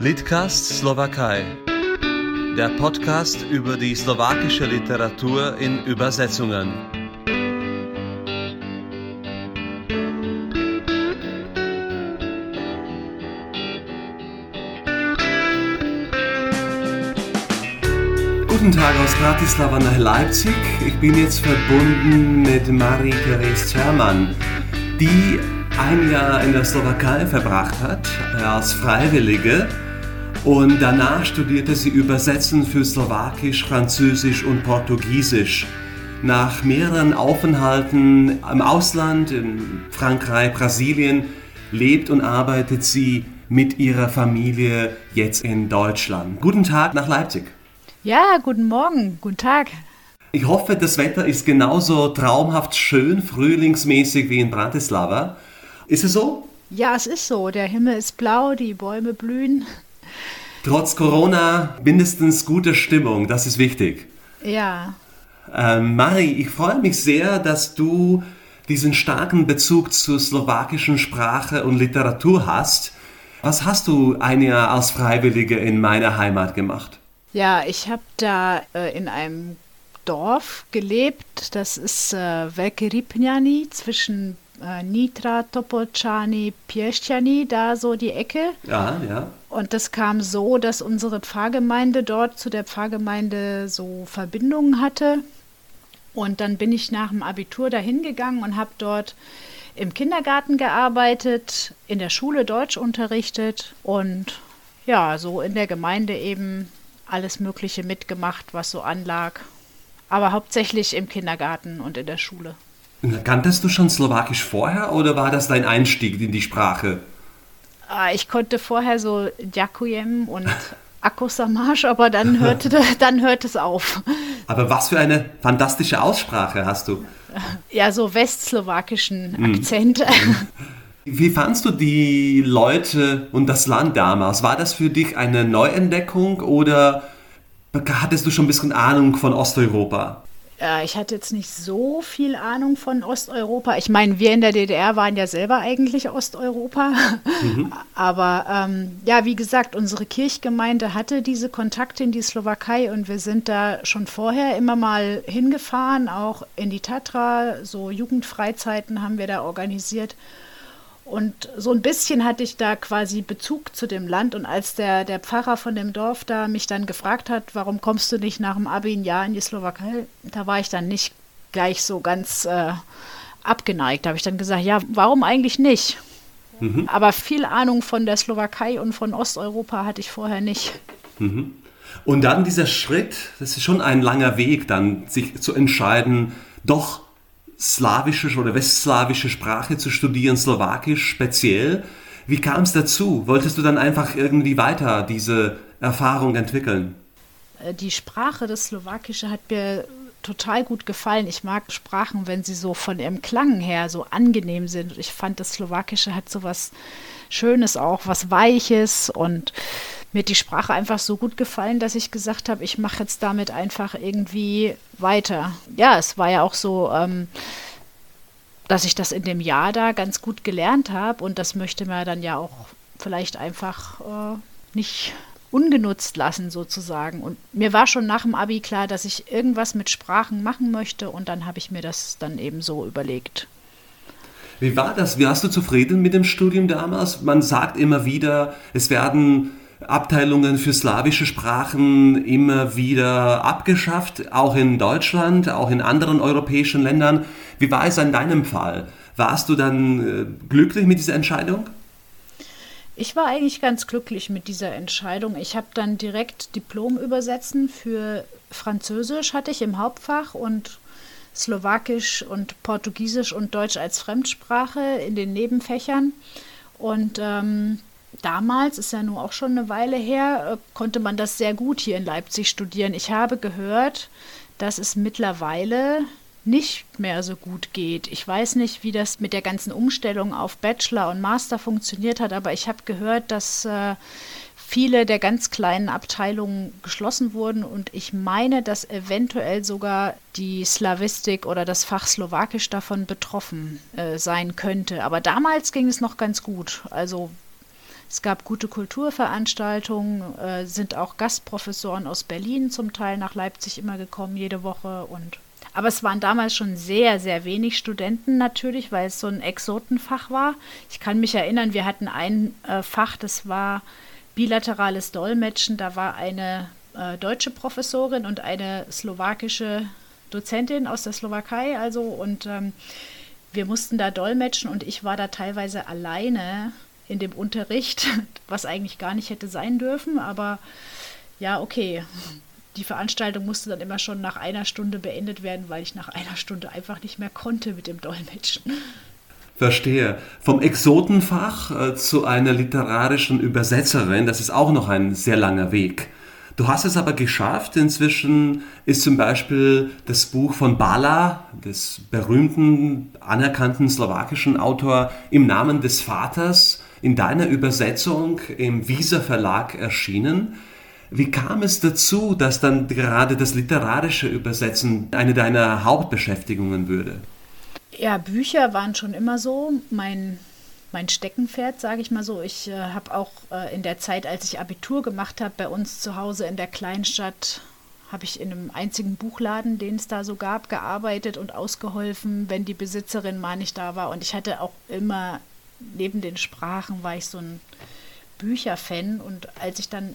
Litcast Slowakei. Der Podcast über die slowakische Literatur in Übersetzungen. Guten Tag aus Bratislava nach Leipzig. Ich bin jetzt verbunden mit Marie-Therese Zermann, die ein Jahr in der Slowakei verbracht hat als Freiwillige und danach studierte sie Übersetzen für Slowakisch, Französisch und Portugiesisch. Nach mehreren Aufenthalten im Ausland, in Frankreich, Brasilien, lebt und arbeitet sie mit ihrer Familie jetzt in Deutschland. Guten Tag nach Leipzig. Ja, guten Morgen, guten Tag. Ich hoffe, das Wetter ist genauso traumhaft schön, frühlingsmäßig wie in Bratislava. Ist es so? Ja, es ist so. Der Himmel ist blau, die Bäume blühen. Trotz Corona mindestens gute Stimmung, das ist wichtig. Ja. Ähm, Mari, ich freue mich sehr, dass du diesen starken Bezug zur slowakischen Sprache und Literatur hast. Was hast du ein Jahr als Freiwillige in meiner Heimat gemacht? Ja, ich habe da äh, in einem Dorf gelebt. Das ist äh, Velke Ripnjani zwischen äh, Nitra, Topolčany, Pieszczany, da so die Ecke. Ja, ja. Und das kam so, dass unsere Pfarrgemeinde dort zu der Pfarrgemeinde so Verbindungen hatte. Und dann bin ich nach dem Abitur dahin gegangen und habe dort im Kindergarten gearbeitet, in der Schule Deutsch unterrichtet und ja, so in der Gemeinde eben alles Mögliche mitgemacht, was so anlag. Aber hauptsächlich im Kindergarten und in der Schule. Kanntest du schon Slowakisch vorher oder war das dein Einstieg in die Sprache? Ah, ich konnte vorher so Djakujem und Akosamash, aber dann hörte, dann hört es auf. Aber was für eine fantastische Aussprache hast du? Ja, so westslowakischen hm. Akzent. Wie fandst du die Leute und das Land damals? War das für dich eine Neuentdeckung oder hattest du schon ein bisschen Ahnung von Osteuropa? Äh, ich hatte jetzt nicht so viel Ahnung von Osteuropa. Ich meine, wir in der DDR waren ja selber eigentlich Osteuropa. Mhm. Aber ähm, ja, wie gesagt, unsere Kirchgemeinde hatte diese Kontakte in die Slowakei und wir sind da schon vorher immer mal hingefahren, auch in die Tatra. So Jugendfreizeiten haben wir da organisiert. Und so ein bisschen hatte ich da quasi Bezug zu dem Land. Und als der, der Pfarrer von dem Dorf da mich dann gefragt hat, warum kommst du nicht nach dem Abi ein Jahr in die Slowakei, da war ich dann nicht gleich so ganz äh, abgeneigt. Da habe ich dann gesagt, ja, warum eigentlich nicht? Mhm. Aber viel Ahnung von der Slowakei und von Osteuropa hatte ich vorher nicht. Mhm. Und dann dieser Schritt, das ist schon ein langer Weg, dann sich zu entscheiden, doch slawische oder westslawische Sprache zu studieren, Slowakisch speziell. Wie kam es dazu? Wolltest du dann einfach irgendwie weiter diese Erfahrung entwickeln? Äh, die Sprache, das Slowakische, hat mir total gut gefallen. Ich mag Sprachen, wenn sie so von ihrem Klang her so angenehm sind. Ich fand, das Slowakische hat so was Schönes auch, was Weiches und mir hat die Sprache einfach so gut gefallen, dass ich gesagt habe, ich mache jetzt damit einfach irgendwie weiter. Ja, es war ja auch so, ähm, dass ich das in dem Jahr da ganz gut gelernt habe und das möchte man dann ja auch vielleicht einfach äh, nicht ungenutzt lassen sozusagen. Und mir war schon nach dem Abi klar, dass ich irgendwas mit Sprachen machen möchte und dann habe ich mir das dann eben so überlegt. Wie war das? Hast du zufrieden mit dem Studium damals? Man sagt immer wieder, es werden Abteilungen für slawische Sprachen immer wieder abgeschafft, auch in Deutschland, auch in anderen europäischen Ländern. Wie war es in deinem Fall? Warst du dann äh, glücklich mit dieser Entscheidung? Ich war eigentlich ganz glücklich mit dieser Entscheidung. Ich habe dann direkt Diplom übersetzen für Französisch hatte ich im Hauptfach und Slowakisch und Portugiesisch und Deutsch als Fremdsprache in den Nebenfächern. Und ähm, damals, ist ja nur auch schon eine Weile her, äh, konnte man das sehr gut hier in Leipzig studieren. Ich habe gehört, dass es mittlerweile nicht mehr so gut geht. Ich weiß nicht, wie das mit der ganzen Umstellung auf Bachelor und Master funktioniert hat, aber ich habe gehört, dass äh, viele der ganz kleinen Abteilungen geschlossen wurden und ich meine, dass eventuell sogar die Slavistik oder das Fach Slowakisch davon betroffen äh, sein könnte. Aber damals ging es noch ganz gut. Also Es gab gute Kulturveranstaltungen, äh, sind auch Gastprofessoren aus Berlin zum Teil nach Leipzig immer gekommen, jede Woche. Und aber es waren damals schon sehr, sehr wenig Studenten natürlich, weil es so ein Exotenfach war. Ich kann mich erinnern, wir hatten ein äh, Fach, das war bilaterales Dolmetschen. Da war eine äh, deutsche Professorin und eine slowakische Dozentin aus der Slowakei. Also und ähm, wir mussten da dolmetschen und ich war da teilweise alleine in dem Unterricht, was eigentlich gar nicht hätte sein dürfen, aber ja, okay. Die Veranstaltung musste dann immer schon nach einer Stunde beendet werden, weil ich nach einer Stunde einfach nicht mehr konnte mit dem Dolmetschen. Verstehe. Vom Exotenfach äh, zu einer literarischen Übersetzerin, das ist auch noch ein sehr langer Weg. Du hast es aber geschafft. Inzwischen ist zum Beispiel das Buch von Bala, des berühmten, anerkannten slowakischen Autor, im Namen des Vaters in deiner Übersetzung im Visa Verlag erschienen. Wie kam es dazu, dass dann gerade das literarische Übersetzen eine deiner Hauptbeschäftigungen würde? Ja, Bücher waren schon immer so mein mein Steckenpferd, sage ich mal so. Ich äh, habe auch äh, in der Zeit, als ich Abitur gemacht habe, bei uns zu Hause in der Kleinstadt, habe ich in einem einzigen Buchladen, den es da so gab, gearbeitet und ausgeholfen, wenn die Besitzerin mal nicht da war. Und ich hatte auch immer, neben den Sprachen, war ich so ein Bücherfan. Und als ich dann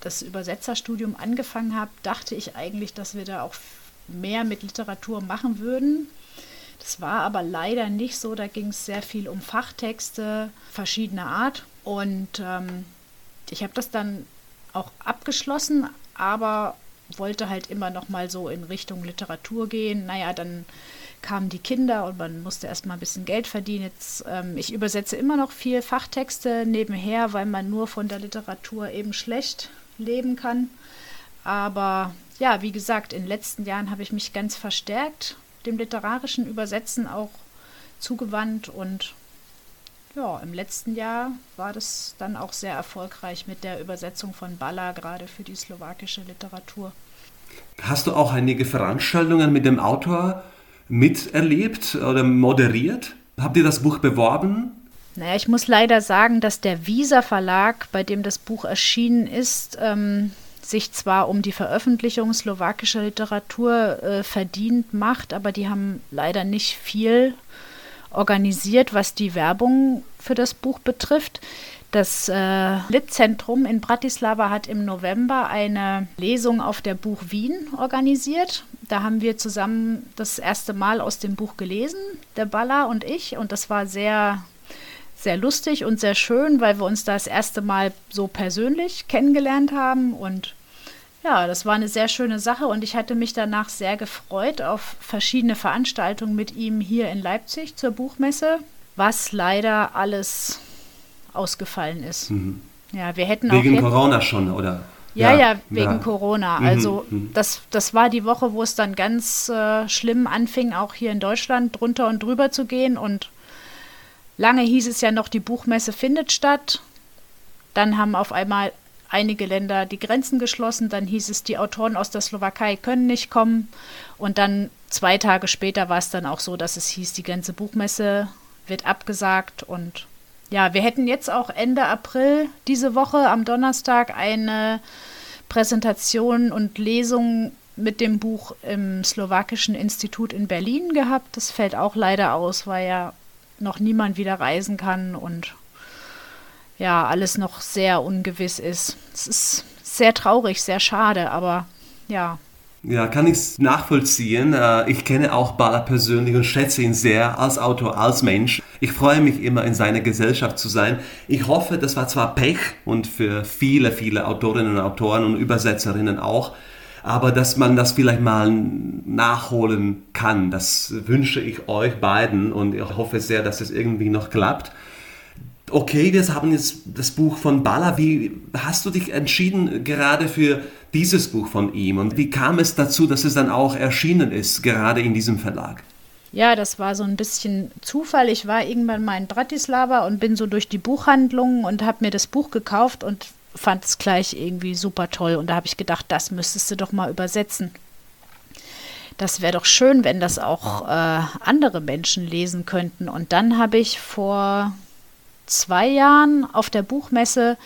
das Übersetzerstudium angefangen habe, dachte ich eigentlich, dass wir da auch mehr mit Literatur machen würden. Das war aber leider nicht so. Da ging es sehr viel um Fachtexte verschiedener Art. Und ähm, ich habe das dann auch abgeschlossen, aber wollte halt immer noch mal so in Richtung Literatur gehen. Naja, dann kamen die Kinder und man musste erstmal ein bisschen Geld verdienen. Jetzt, ähm, ich übersetze immer noch viel Fachtexte nebenher, weil man nur von der Literatur eben schlecht leben kann. Aber ja, wie gesagt, in den letzten Jahren habe ich mich ganz verstärkt dem literarischen Übersetzen auch zugewandt und ja, im letzten Jahr war das dann auch sehr erfolgreich mit der Übersetzung von Balla, gerade für die slowakische Literatur. Hast du auch einige Veranstaltungen mit dem Autor miterlebt oder moderiert? Habt ihr das Buch beworben? Naja, ich muss leider sagen, dass der Visa Verlag, bei dem das Buch erschienen ist, ähm, sich zwar um die Veröffentlichung slowakischer Literatur äh, verdient macht, aber die haben leider nicht viel organisiert, was die Werbung für das Buch betrifft. Das äh, Litzentrum in Bratislava hat im November eine Lesung auf der Buch Wien organisiert. Da haben wir zusammen das erste Mal aus dem Buch gelesen, der Baller und ich. Und das war sehr, sehr lustig und sehr schön, weil wir uns das erste Mal so persönlich kennengelernt haben. Und ja, das war eine sehr schöne Sache und ich hatte mich danach sehr gefreut auf verschiedene Veranstaltungen mit ihm hier in Leipzig zur Buchmesse, was leider alles ausgefallen ist. Mhm. Ja, wir hätten wegen auch Corona schon, oder? Ja, ja, ja wegen ja. Corona. Mhm, also mhm. das, das war die Woche, wo es dann ganz äh, schlimm anfing, auch hier in Deutschland drunter und drüber zu gehen. Und lange hieß es ja noch, die Buchmesse findet statt. Dann haben auf einmal einige Länder die Grenzen geschlossen. Dann hieß es, die Autoren aus der Slowakei können nicht kommen. Und dann zwei Tage später war es dann auch so, dass es hieß, die ganze Buchmesse wird abgesagt. Und ja, wir hätten jetzt auch Ende April diese Woche am Donnerstag eine Präsentation und Lesung mit dem Buch im Slowakischen Institut in Berlin gehabt. Das fällt auch leider aus, weil ja noch niemand wieder reisen kann und ja, alles noch sehr ungewiss ist. Es ist sehr traurig, sehr schade, aber ja. Ja, kann ich nachvollziehen. Äh, ich kenne auch Bala persönlich und schätze ihn sehr als Autor, als Mensch. Ich freue mich immer, in seiner Gesellschaft zu sein. Ich hoffe, das war zwar Pech und für viele, viele Autorinnen und Autoren und Übersetzerinnen auch, aber dass man das vielleicht mal nachholen kann, das wünsche ich euch beiden und ich hoffe sehr, dass es irgendwie noch klappt okay, wir haben jetzt das Buch von Balla. Wie hast du dich entschieden gerade für dieses Buch von ihm? Und wie kam es dazu, dass es dann auch erschienen ist, gerade in diesem Verlag? Ja, das war so ein bisschen Zufall. Ich war irgendwann mal in Bratislava und bin so durch die Buchhandlungen und habe mir das Buch gekauft und fand es gleich irgendwie super toll. Und da habe ich gedacht, das müsstest du doch mal übersetzen. Das wäre doch schön, wenn das auch äh, andere Menschen lesen könnten. Und dann habe ich vor zwei Jahren auf der Buchmesse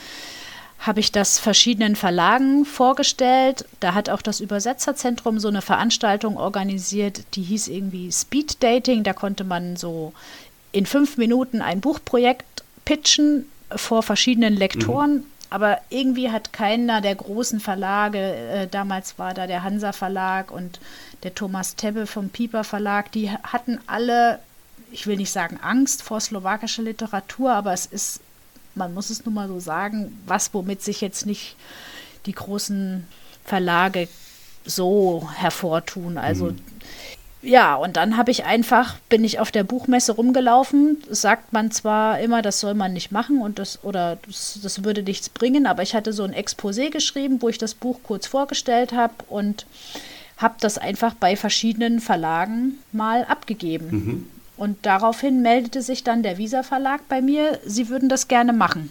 habe ich das verschiedenen Verlagen vorgestellt. Da hat auch das Übersetzerzentrum so eine Veranstaltung organisiert, die hieß irgendwie Speed Dating. Da konnte man so in fünf Minuten ein Buchprojekt pitchen vor verschiedenen Lektoren. Mhm. Aber irgendwie hat keiner der großen Verlage, äh, damals war da der Hansa Verlag und der Thomas Tebbe vom Pieper Verlag, die hatten alle, ich will nicht sagen Angst vor slowakischer Literatur, aber es ist man muss es nun mal so sagen, was womit sich jetzt nicht die großen Verlage so hervortun. Also mhm. ja, und dann habe ich einfach, bin ich auf der Buchmesse rumgelaufen. sagt man zwar immer, das soll man nicht machen und das oder das, das würde nichts bringen, aber ich hatte so ein Exposé geschrieben, wo ich das Buch kurz vorgestellt habe und habe das einfach bei verschiedenen Verlagen mal abgegeben. Mhm. Und daraufhin meldete sich dann der Visa Verlag bei mir, sie würden das gerne machen.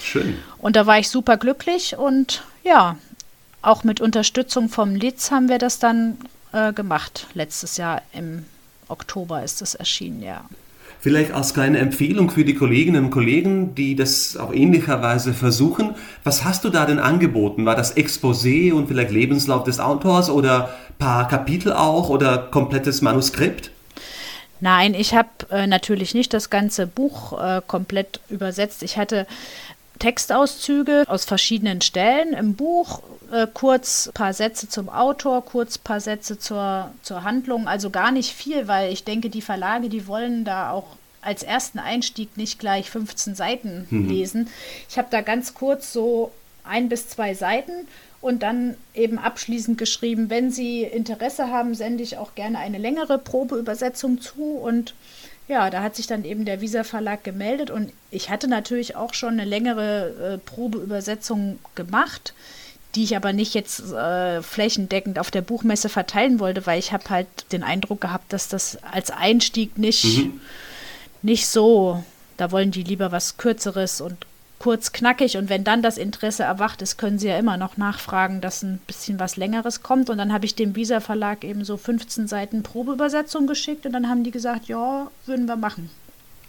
Schön. Und da war ich super glücklich und ja, auch mit Unterstützung vom Litz haben wir das dann äh, gemacht. Letztes Jahr im Oktober ist das erschienen, ja. Vielleicht als kleine Empfehlung für die Kolleginnen und Kollegen, die das auf ähnlicherweise versuchen. Was hast du da denn angeboten? War das Exposé und vielleicht Lebenslauf des Autors oder paar Kapitel auch oder komplettes Manuskript? Nein, ich habe äh, natürlich nicht das ganze Buch äh, komplett übersetzt. Ich hatte Textauszüge aus verschiedenen Stellen im Buch, äh, kurz ein paar Sätze zum Autor, kurz ein paar Sätze zur, zur Handlung, also gar nicht viel, weil ich denke, die Verlage, die wollen da auch als ersten Einstieg nicht gleich 15 Seiten mhm. lesen. Ich habe da ganz kurz so ein bis zwei Seiten und dann eben abschließend geschrieben, wenn Sie Interesse haben, sende ich auch gerne eine längere Probeübersetzung zu. Und ja, da hat sich dann eben der Visa Verlag gemeldet und ich hatte natürlich auch schon eine längere äh, Probeübersetzung gemacht, die ich aber nicht jetzt äh, flächendeckend auf der Buchmesse verteilen wollte, weil ich habe halt den Eindruck gehabt, dass das als Einstieg nicht, mhm. nicht so, da wollen die lieber was Kürzeres und kurz knackig und wenn dann das Interesse erwacht ist, können Sie ja immer noch nachfragen, dass ein bisschen was Längeres kommt. Und dann habe ich dem Visa Verlag eben so 15 Seiten Probeübersetzung geschickt und dann haben die gesagt, ja, würden wir machen.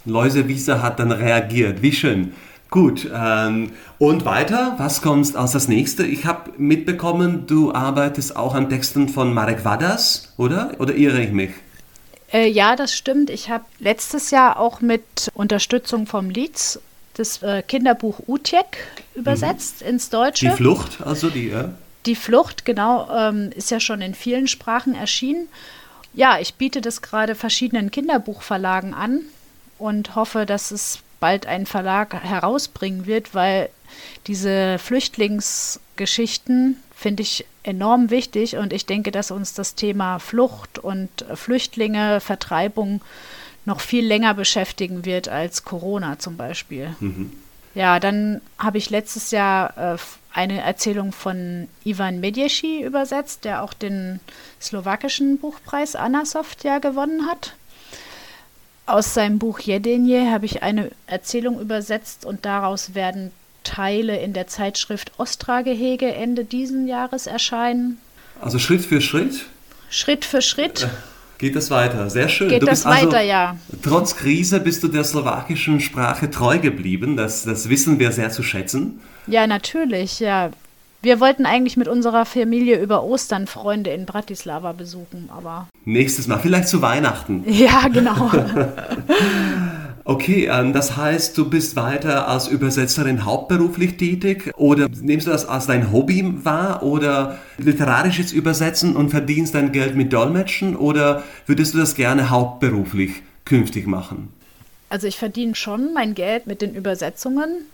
Läuse Visa hat dann reagiert. Wie schön. Gut. Ähm, und weiter, was kommt als das nächste? Ich habe mitbekommen, du arbeitest auch an Texten von Marek Wadas, oder? Oder irre ich mich? Äh, ja, das stimmt. Ich habe letztes Jahr auch mit Unterstützung vom Leeds das äh, Kinderbuch Utjek übersetzt mhm. ins Deutsche. Die Flucht, also die, ja. Die Flucht, genau, ähm, ist ja schon in vielen Sprachen erschienen. Ja, ich biete das gerade verschiedenen Kinderbuchverlagen an und hoffe, dass es bald ein Verlag herausbringen wird, weil diese Flüchtlingsgeschichten finde ich enorm wichtig und ich denke, dass uns das Thema Flucht und Flüchtlinge, Vertreibung noch viel länger beschäftigen wird als Corona zum Beispiel. Mhm. Ja, dann habe ich letztes Jahr äh, eine Erzählung von Ivan Medjeschi übersetzt, der auch den slowakischen Buchpreis Anasoft ja gewonnen hat. Aus seinem Buch Jedenje habe ich eine Erzählung übersetzt und daraus werden Teile in der Zeitschrift Ostra-Gehege Ende diesen Jahres erscheinen. Also Schritt für Schritt? Schritt für Schritt. Geht das weiter? Sehr schön. Geht du das also, weiter, ja. Trotz Krise bist du der slowakischen Sprache treu geblieben. Das, das wissen wir sehr zu schätzen. Ja, natürlich, ja. Wir wollten eigentlich mit unserer Familie über Ostern Freunde in Bratislava besuchen, aber. Nächstes Mal, vielleicht zu Weihnachten. Ja, genau. Okay, ähm, das heißt, du bist weiter als Übersetzerin hauptberuflich tätig oder nimmst du das als dein Hobby wahr oder literarisches Übersetzen und verdienst dein Geld mit Dolmetschen oder würdest du das gerne hauptberuflich künftig machen? Also ich verdiene schon mein Geld mit den Übersetzungen,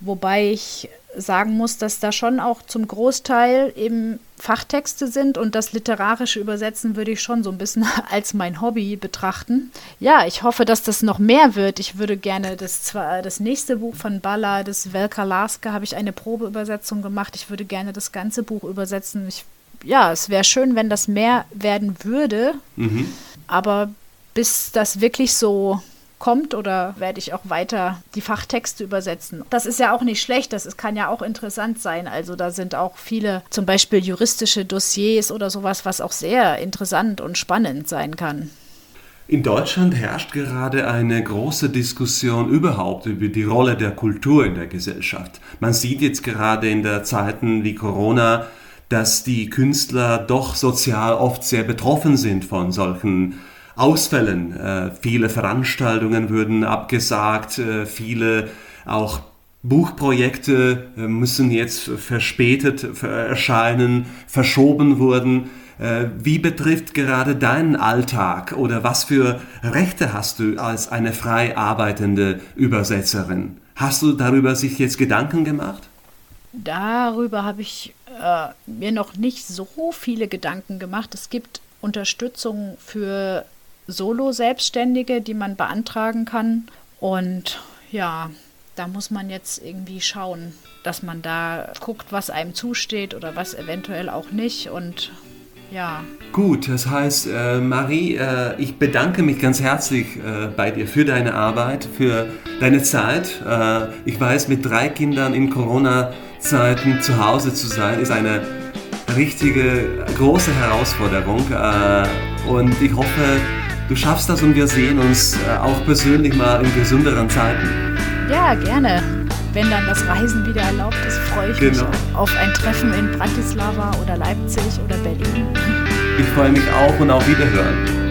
wobei ich sagen muss, dass da schon auch zum Großteil eben Fachtexte sind und das literarische Übersetzen würde ich schon so ein bisschen als mein Hobby betrachten. Ja, ich hoffe, dass das noch mehr wird. Ich würde gerne das, das nächste Buch von Balla, das Velka Laska, habe ich eine Probeübersetzung gemacht. Ich würde gerne das ganze Buch übersetzen. Ich, ja, es wäre schön, wenn das mehr werden würde. Mhm. Aber bis das wirklich so kommt oder werde ich auch weiter die Fachtexte übersetzen. Das ist ja auch nicht schlecht, das ist, kann ja auch interessant sein. Also da sind auch viele zum Beispiel juristische Dossiers oder sowas, was auch sehr interessant und spannend sein kann. In Deutschland herrscht gerade eine große Diskussion überhaupt über die Rolle der Kultur in der Gesellschaft. Man sieht jetzt gerade in der Zeiten wie Corona, dass die Künstler doch sozial oft sehr betroffen sind von solchen Ausfällen. Äh, viele Veranstaltungen würden abgesagt, äh, viele auch Buchprojekte äh, müssen jetzt verspätet erscheinen, verschoben wurden. Äh, wie betrifft gerade deinen Alltag oder was für Rechte hast du als eine frei arbeitende Übersetzerin? Hast du darüber sich jetzt Gedanken gemacht? Darüber habe ich äh, mir noch nicht so viele Gedanken gemacht. Es gibt Unterstützung für Solo-Selbstständige, die man beantragen kann. Und ja, da muss man jetzt irgendwie schauen, dass man da guckt, was einem zusteht oder was eventuell auch nicht. Und ja. Gut, das heißt, äh, Marie, äh, ich bedanke mich ganz herzlich äh, bei dir für deine Arbeit, für deine Zeit. Äh, ich weiß, mit drei Kindern in Corona-Zeiten zu Hause zu sein, ist eine richtige große Herausforderung. Äh, und ich hoffe, du schaffst das und wir sehen uns äh, auch persönlich mal in gesünderen Zeiten. Ja, gerne wenn dann das Reisen wieder erlaubt ist, freue ich genau. mich auf ein Treffen in Bratislava oder Leipzig oder Berlin. Ich freue mich auch und auf Wiederhören.